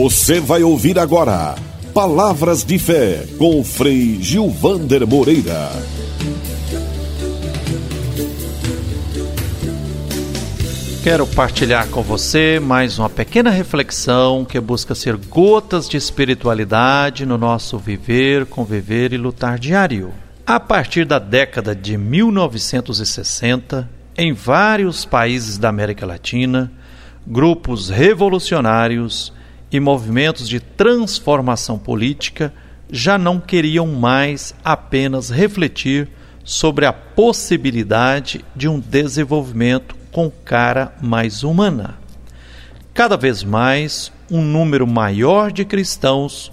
Você vai ouvir agora Palavras de Fé com Frei Gilvander Moreira. Quero partilhar com você mais uma pequena reflexão que busca ser gotas de espiritualidade no nosso viver, conviver e lutar diário. A partir da década de 1960, em vários países da América Latina, grupos revolucionários e movimentos de transformação política já não queriam mais apenas refletir sobre a possibilidade de um desenvolvimento com cara mais humana. Cada vez mais, um número maior de cristãos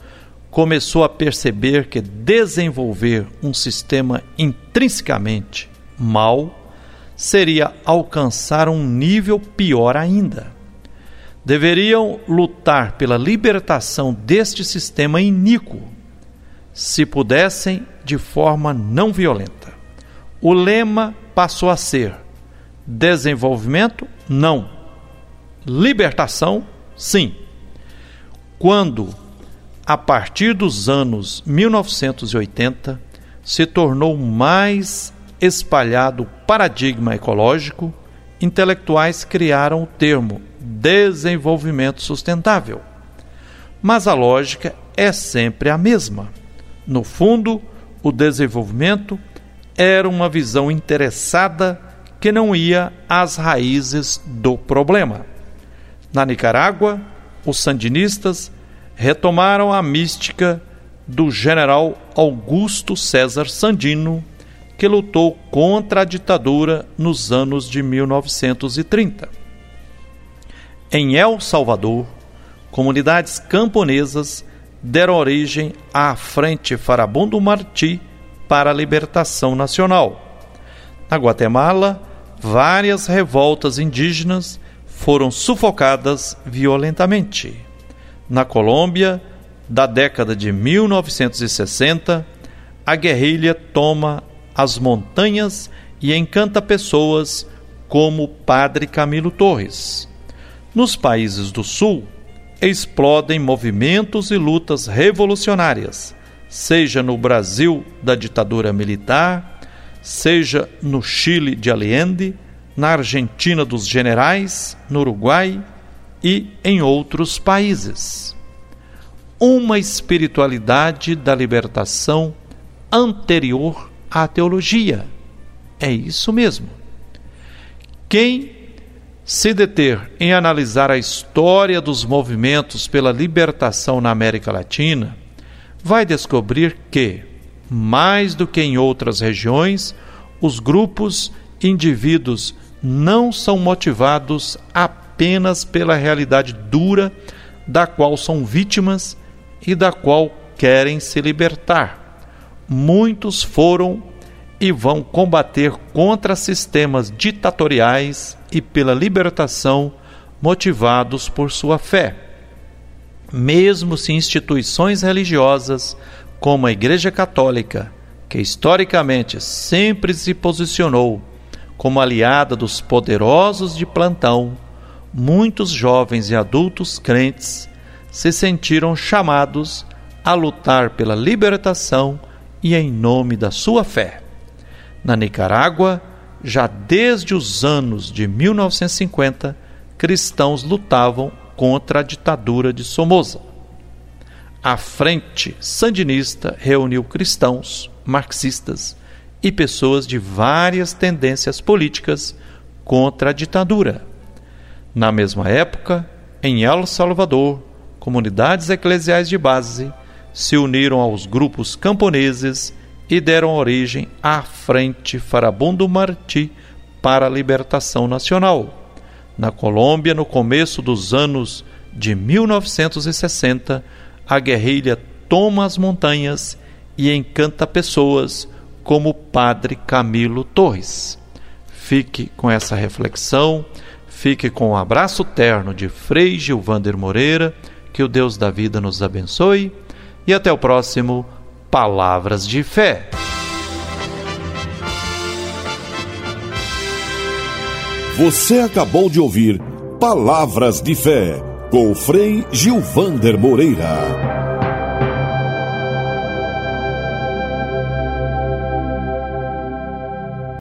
começou a perceber que desenvolver um sistema intrinsecamente mal seria alcançar um nível pior ainda deveriam lutar pela libertação deste sistema iníquo, se pudessem, de forma não violenta. O lema passou a ser: desenvolvimento, não. Libertação, sim. Quando, a partir dos anos 1980, se tornou mais espalhado o paradigma ecológico, intelectuais criaram o termo desenvolvimento sustentável. Mas a lógica é sempre a mesma. No fundo, o desenvolvimento era uma visão interessada que não ia às raízes do problema. Na Nicarágua, os sandinistas retomaram a mística do general Augusto César Sandino, que lutou contra a ditadura nos anos de 1930. Em El Salvador, comunidades camponesas deram origem à Frente Farabundo Martí para a Libertação Nacional. Na Guatemala, várias revoltas indígenas foram sufocadas violentamente. Na Colômbia, da década de 1960, a guerrilha toma as montanhas e encanta pessoas como Padre Camilo Torres. Nos países do Sul, explodem movimentos e lutas revolucionárias, seja no Brasil da ditadura militar, seja no Chile de Allende, na Argentina dos generais, no Uruguai e em outros países. Uma espiritualidade da libertação anterior à teologia. É isso mesmo. Quem se deter em analisar a história dos movimentos pela libertação na América Latina, vai descobrir que, mais do que em outras regiões, os grupos indivíduos não são motivados apenas pela realidade dura da qual são vítimas e da qual querem se libertar. Muitos foram e vão combater contra sistemas ditatoriais e pela libertação motivados por sua fé. Mesmo se instituições religiosas, como a Igreja Católica, que historicamente sempre se posicionou como aliada dos poderosos de plantão, muitos jovens e adultos crentes se sentiram chamados a lutar pela libertação e em nome da sua fé. Na Nicarágua, já desde os anos de 1950, cristãos lutavam contra a ditadura de Somoza. A Frente Sandinista reuniu cristãos, marxistas e pessoas de várias tendências políticas contra a ditadura. Na mesma época, em El Salvador, comunidades eclesiais de base se uniram aos grupos camponeses e deram origem à Frente Farabundo Martí para a Libertação Nacional. Na Colômbia, no começo dos anos de 1960, a guerrilha toma as montanhas e encanta pessoas como o padre Camilo Torres. Fique com essa reflexão, fique com o um abraço terno de Frei Gilvander Moreira, que o Deus da vida nos abençoe e até o próximo Palavras de Fé. Você acabou de ouvir Palavras de Fé com Frei Gilvander Moreira.